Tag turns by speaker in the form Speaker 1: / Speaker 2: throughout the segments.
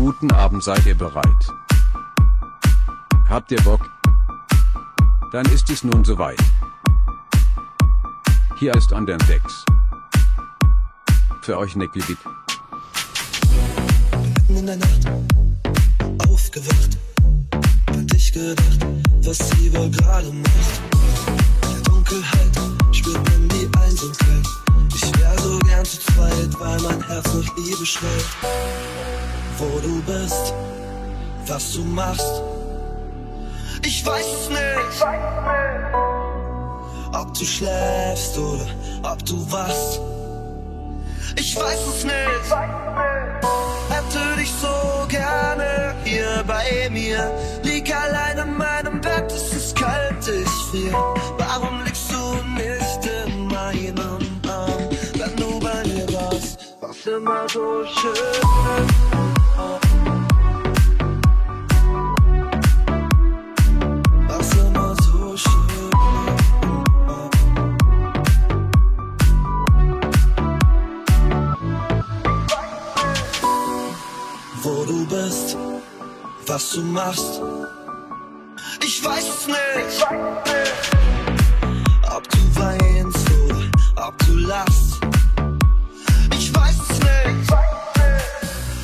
Speaker 1: Guten Abend, seid ihr bereit? Habt ihr Bock? Dann ist es nun soweit. Hier ist an Decks. Für euch Nicky Beat.
Speaker 2: Mitten in der Nacht aufgewacht, hab dich gedacht, was sie wohl gerade macht. In der Dunkelheit spürt man die Einsamkeit. Ich wär so gern zu zweit, weil mein Herz nach Liebe schreit. Wo du bist, was du machst, ich weiß es nicht. Ob du schläfst oder ob du wachst, ich weiß es nicht. Hätte dich so gerne hier bei mir. Lieg allein in meinem Bett, es ist kalt, ich frier. Warum liegst du nicht in meinem Arm? Wenn du bei mir warst, war's immer so schön. War's was du machst. Ich weiß es nicht, ob du weinst oder ob du lachst. Ich weiß es nicht,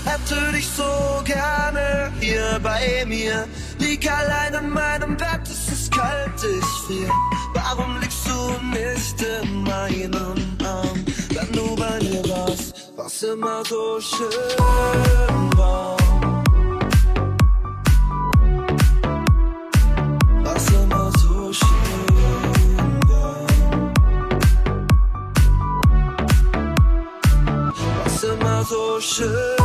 Speaker 2: hätte dich so gerne hier bei mir. Lieg allein in meinem Bett, es ist kalt, ich frier. Warum liegst du nicht in meinem Arm, wenn du bei mir warst? Was immer so schön war. Immer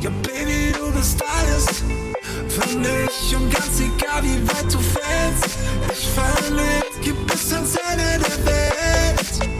Speaker 2: Ja Baby, du bist alles für mich und ganz egal wie weit du fällst, ich mit, gib bis ans Ende der Welt.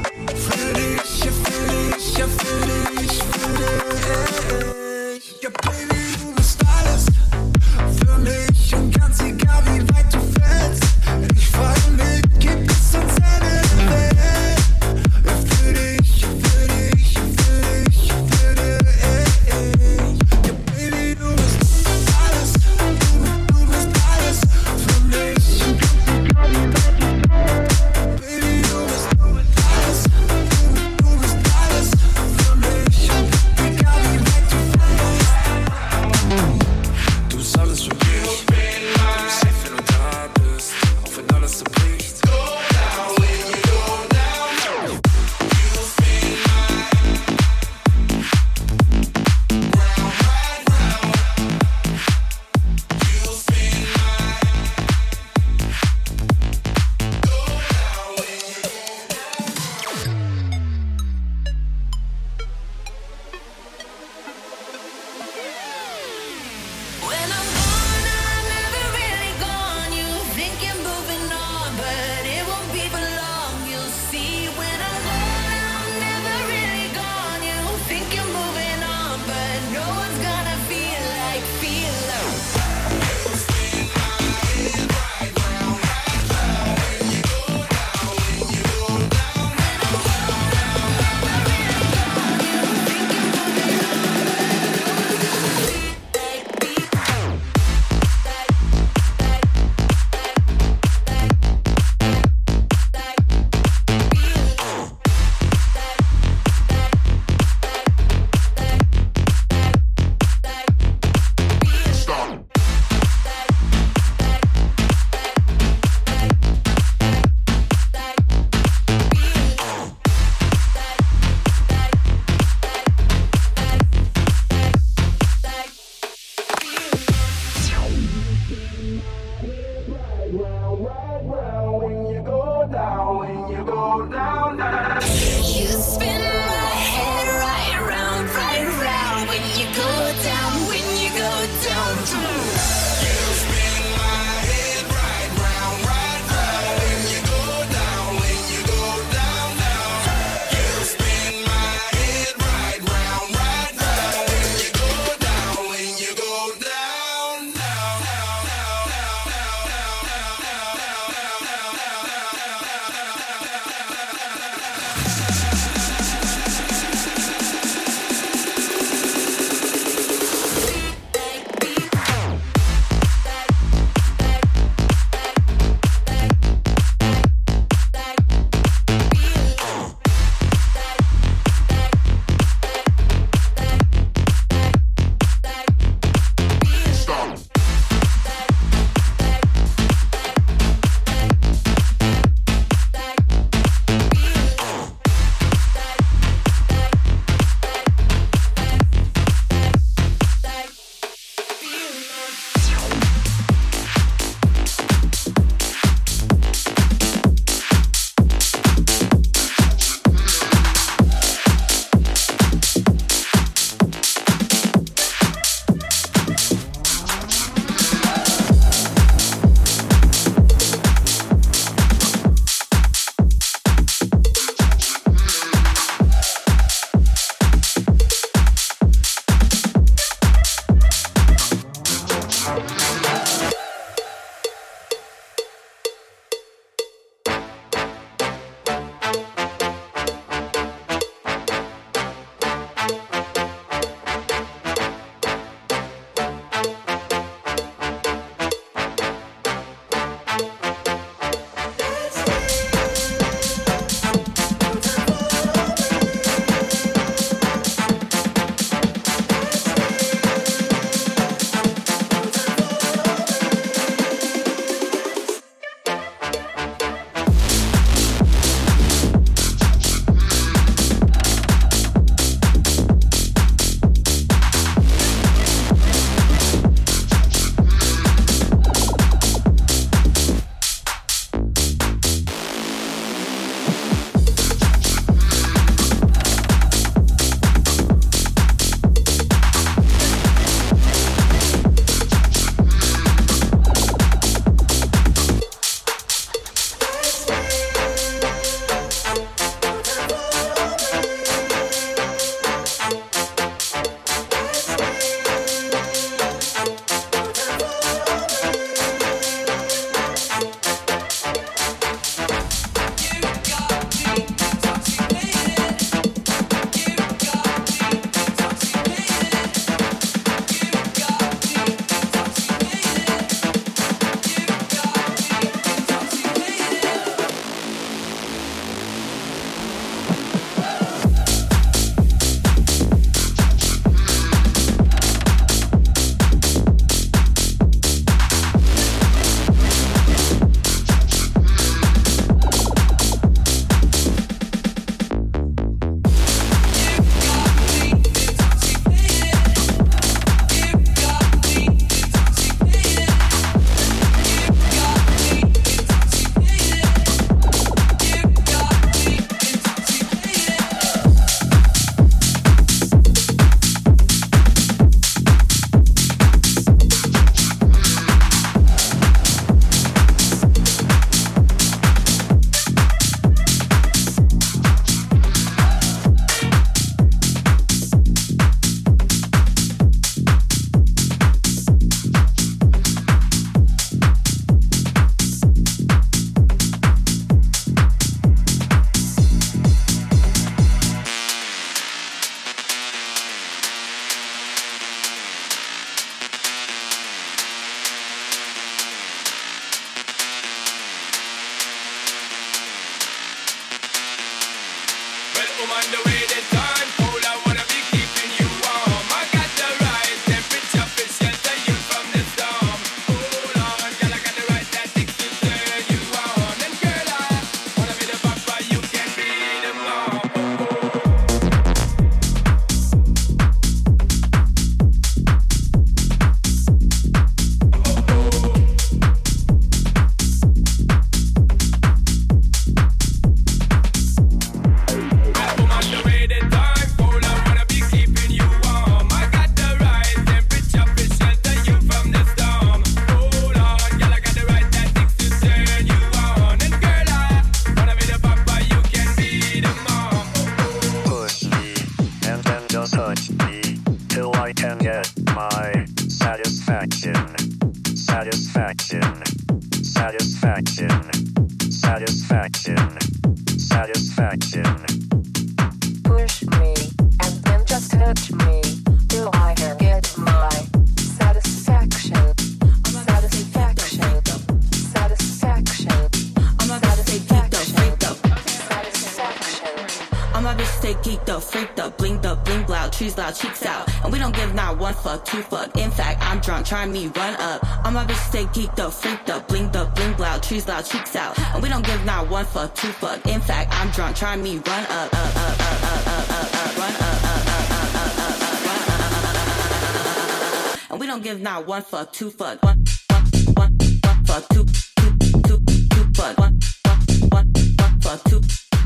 Speaker 3: Say geeked up, freaked up, blinked up, blink loud, trees loud, cheeks out. And we don't give not one fuck, two fuck. In fact, I'm drunk, trying me run up. I'm a bitch say geeked up, freaked up, blinked up, blink loud, trees loud, cheeks out. And we don't give not one fuck, two fuck. In fact, I'm drunk, trying me run up, up, up, up, up, up, up, up, run up, up, up, up, up, up, up, run up, up, up. And we don't give not one fuck, two fuck, one, one, one, one fuck, two, two, two, two fuck, one, one, one, one fuck, two,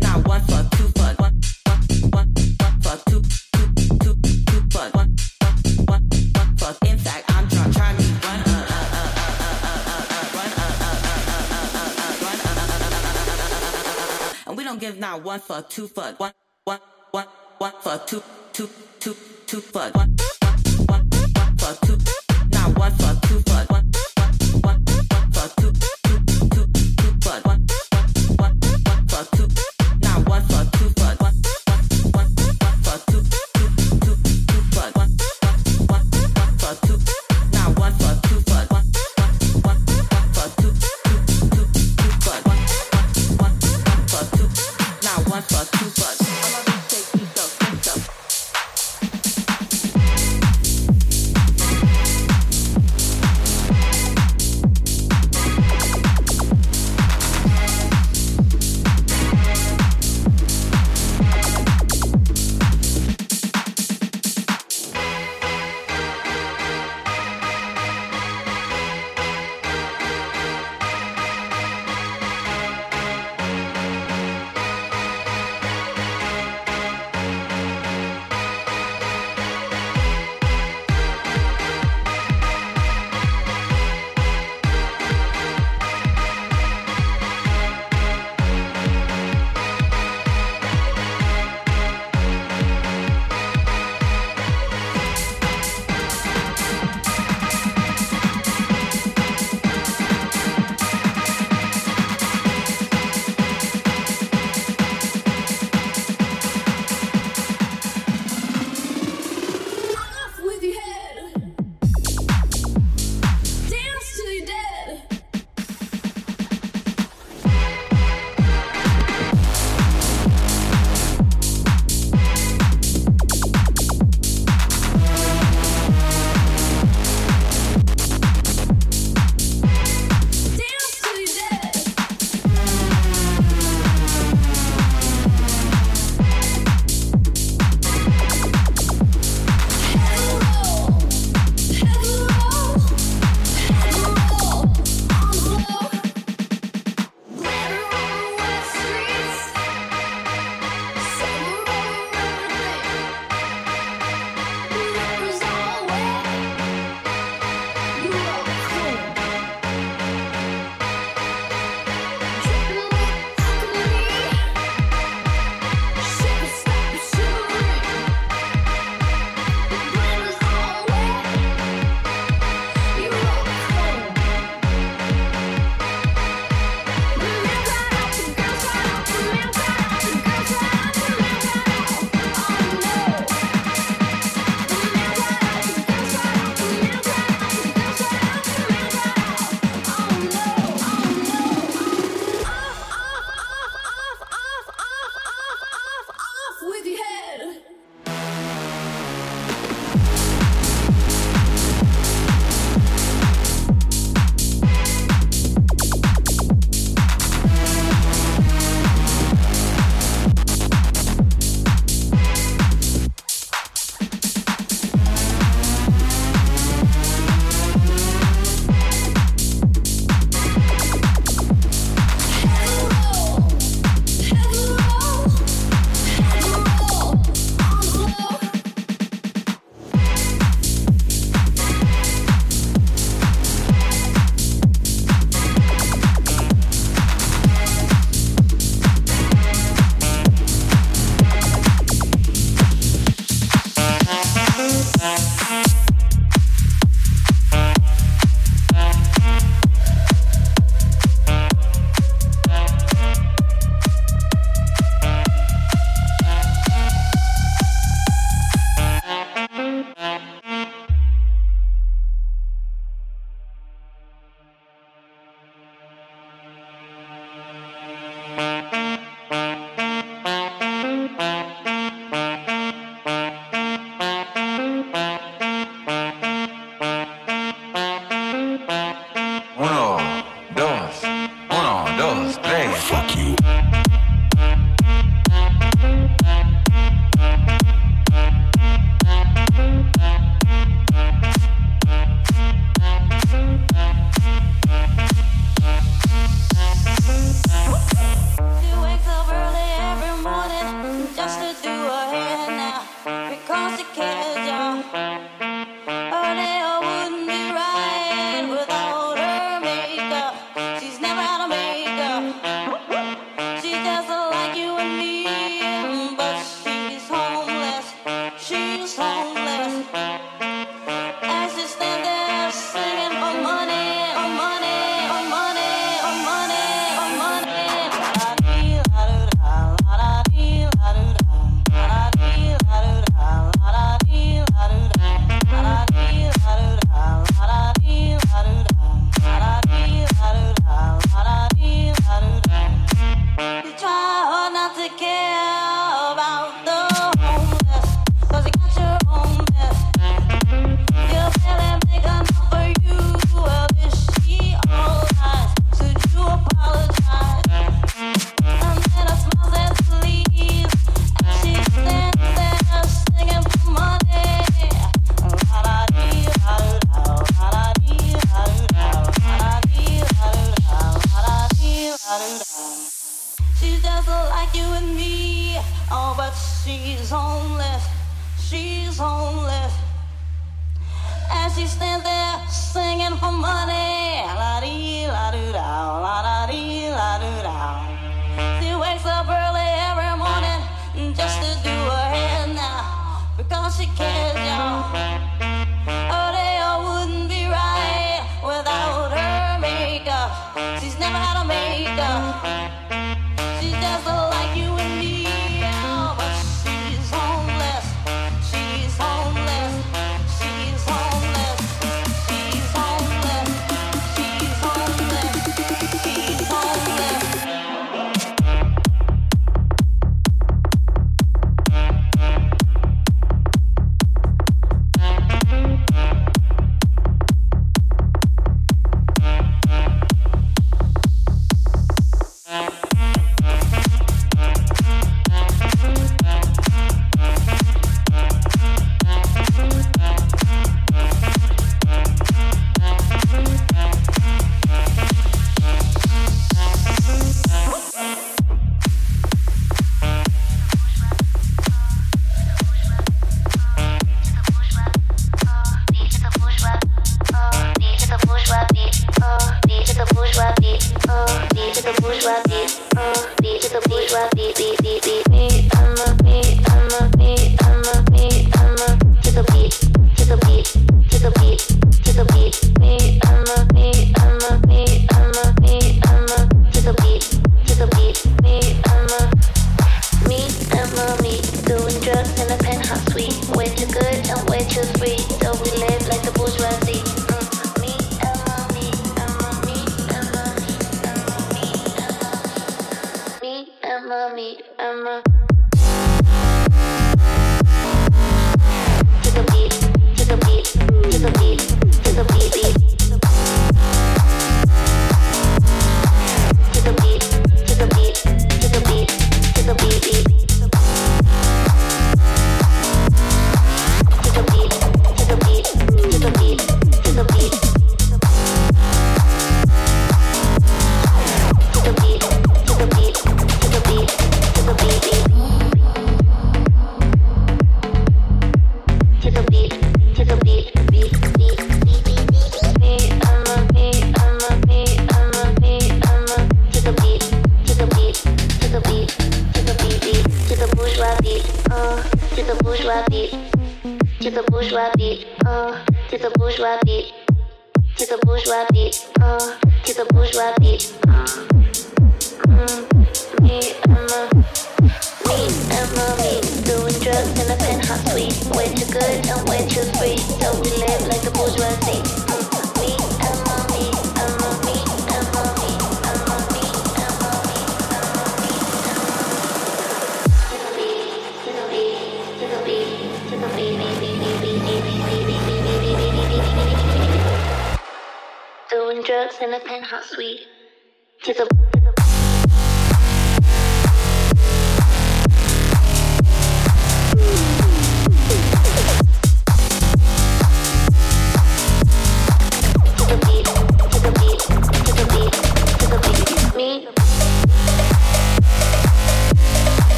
Speaker 3: not one fuck, give not one fuck, two fuck, one, one, one, one fuck, two, two, two, two fuck, one, one, one fuck, two, not one fuck, two fuck, one, one,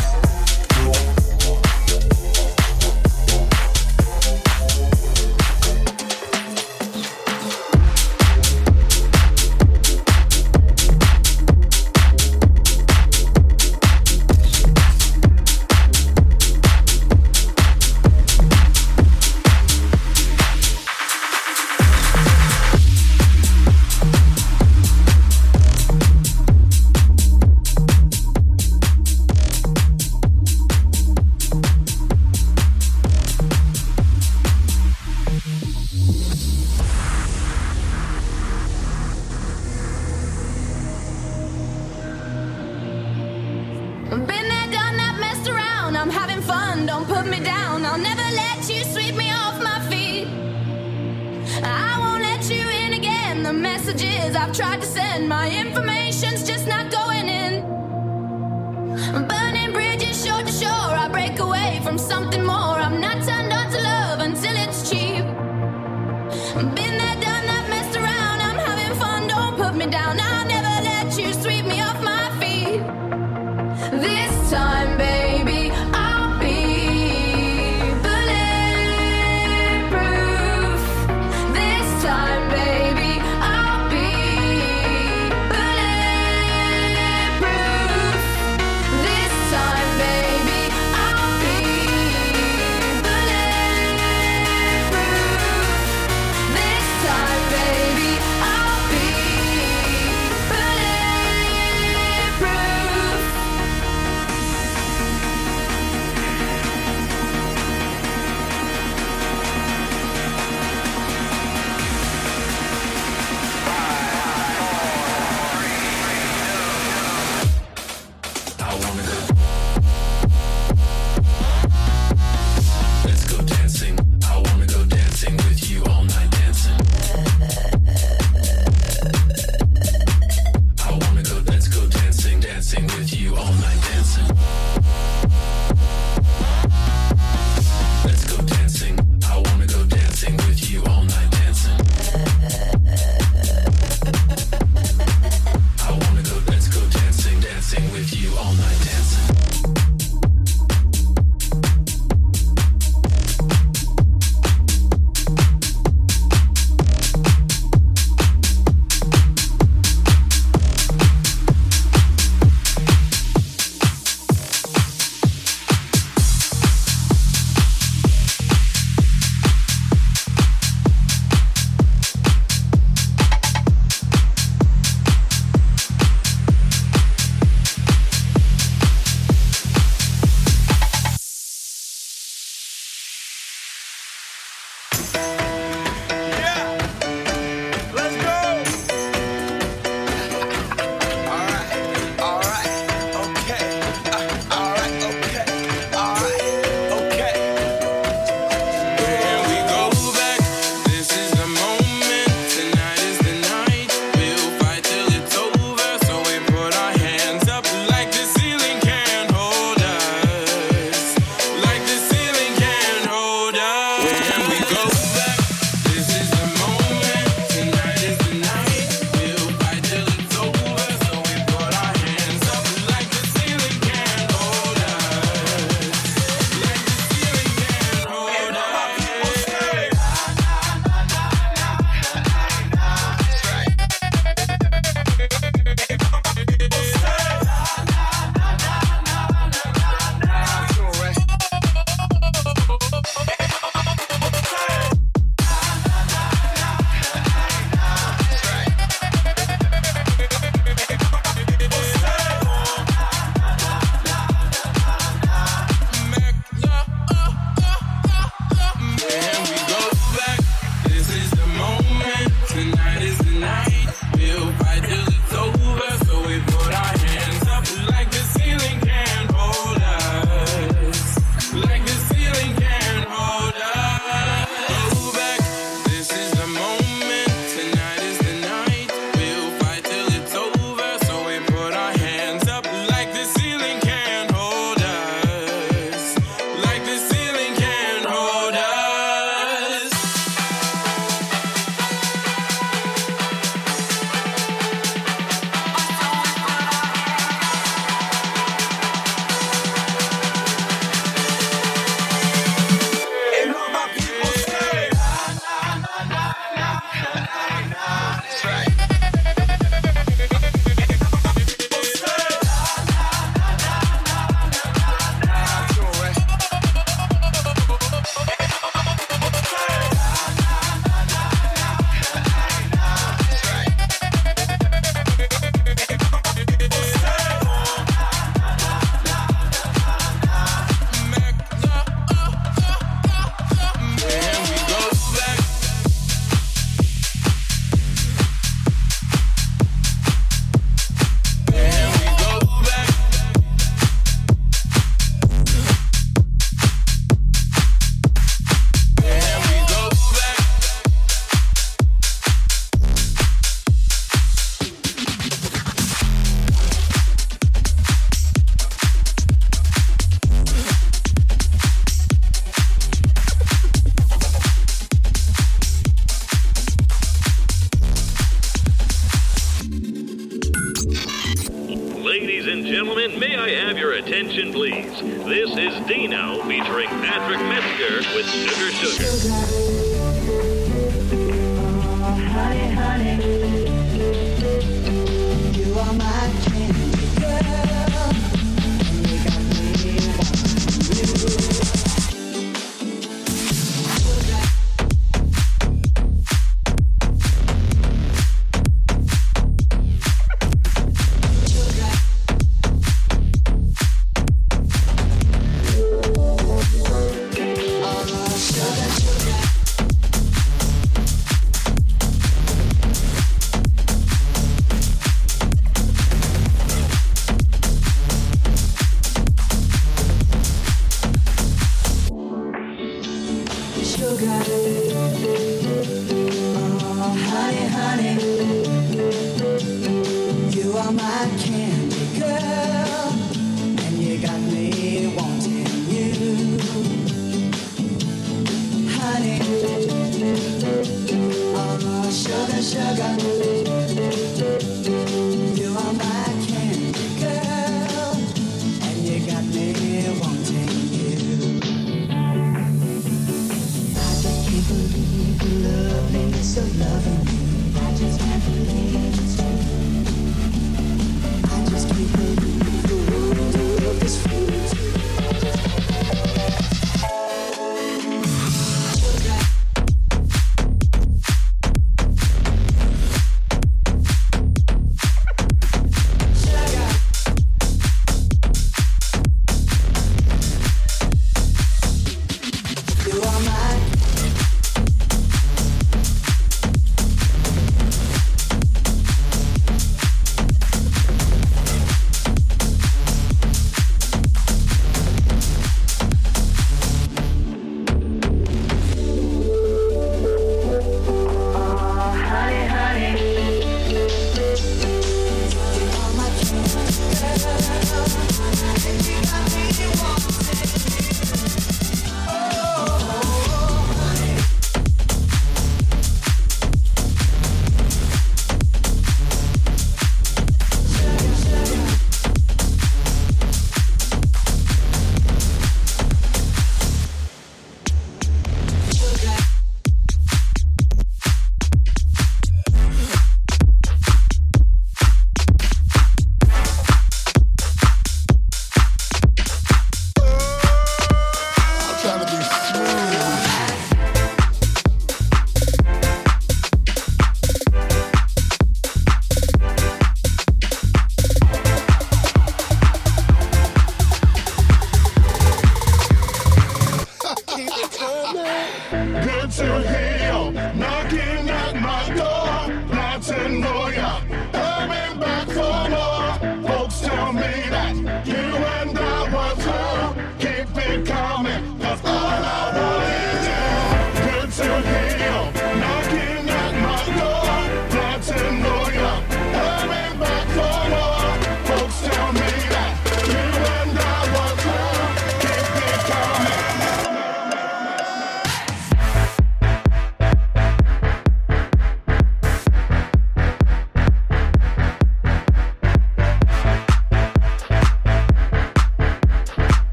Speaker 4: Yeah.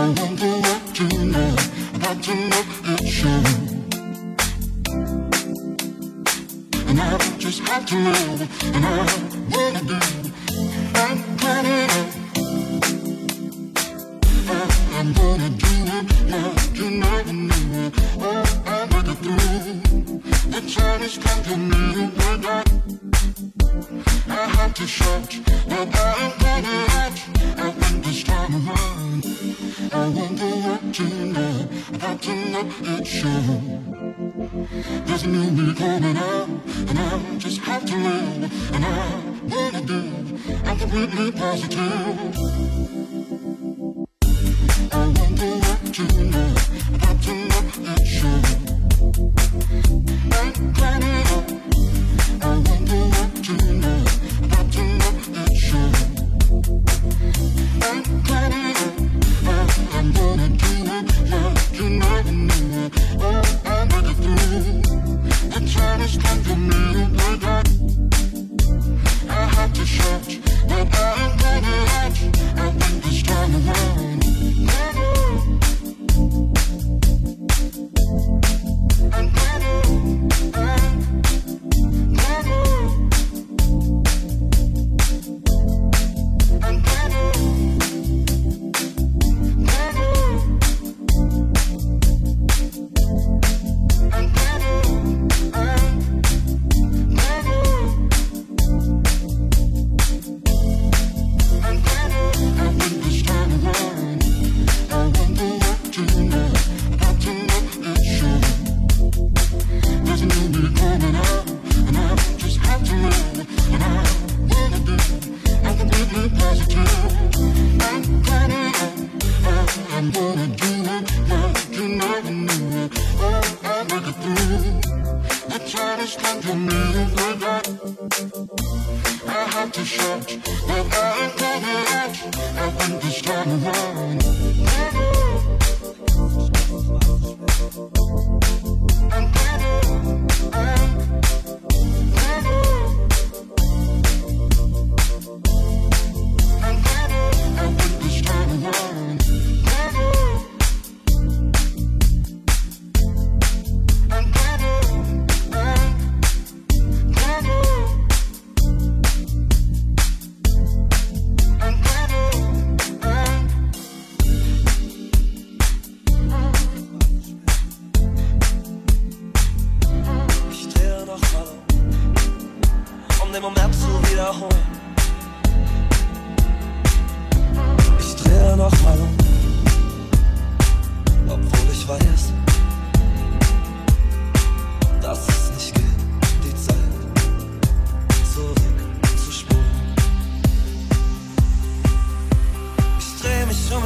Speaker 5: I
Speaker 6: wonder what you know About And I just have to know And I wanna do. I'm
Speaker 2: planning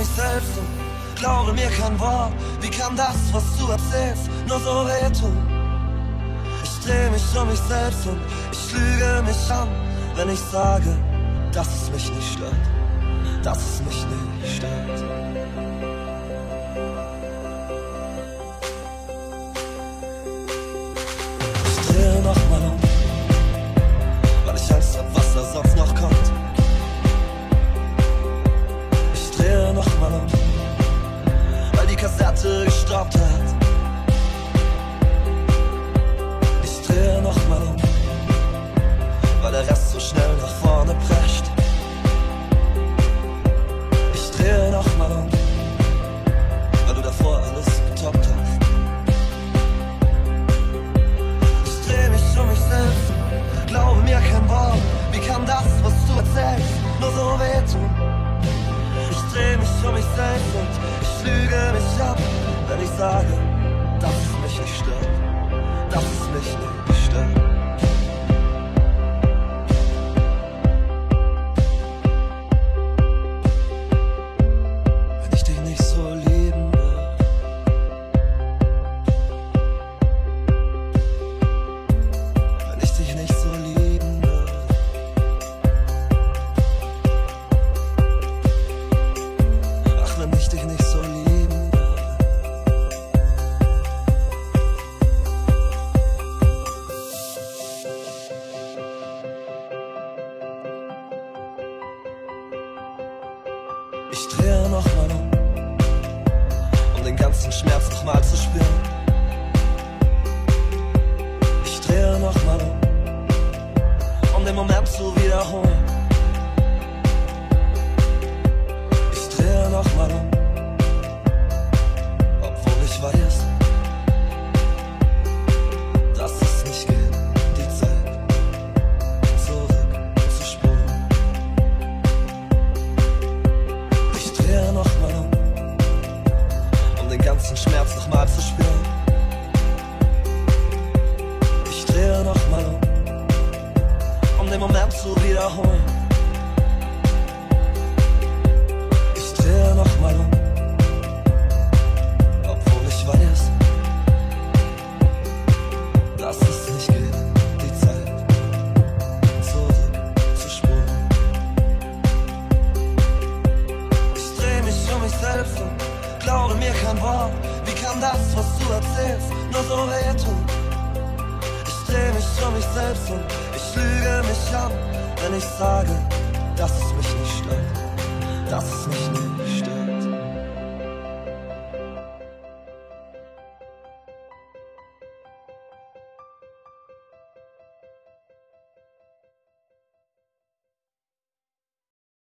Speaker 2: mich selbst und glaube mir kein Wort. Wie kann das, was du erzählst, nur so wehtun? Ich dreh mich um mich selbst und ich lüge mich an, wenn ich sage, dass es mich nicht stört, dass es mich nicht stört. Füße gestoppt hat. sage, dass es mich nicht stört, dass es mich nicht Schmerz nochmal zu spüren. Ich drehe nochmal um, um den Moment zu wiederholen.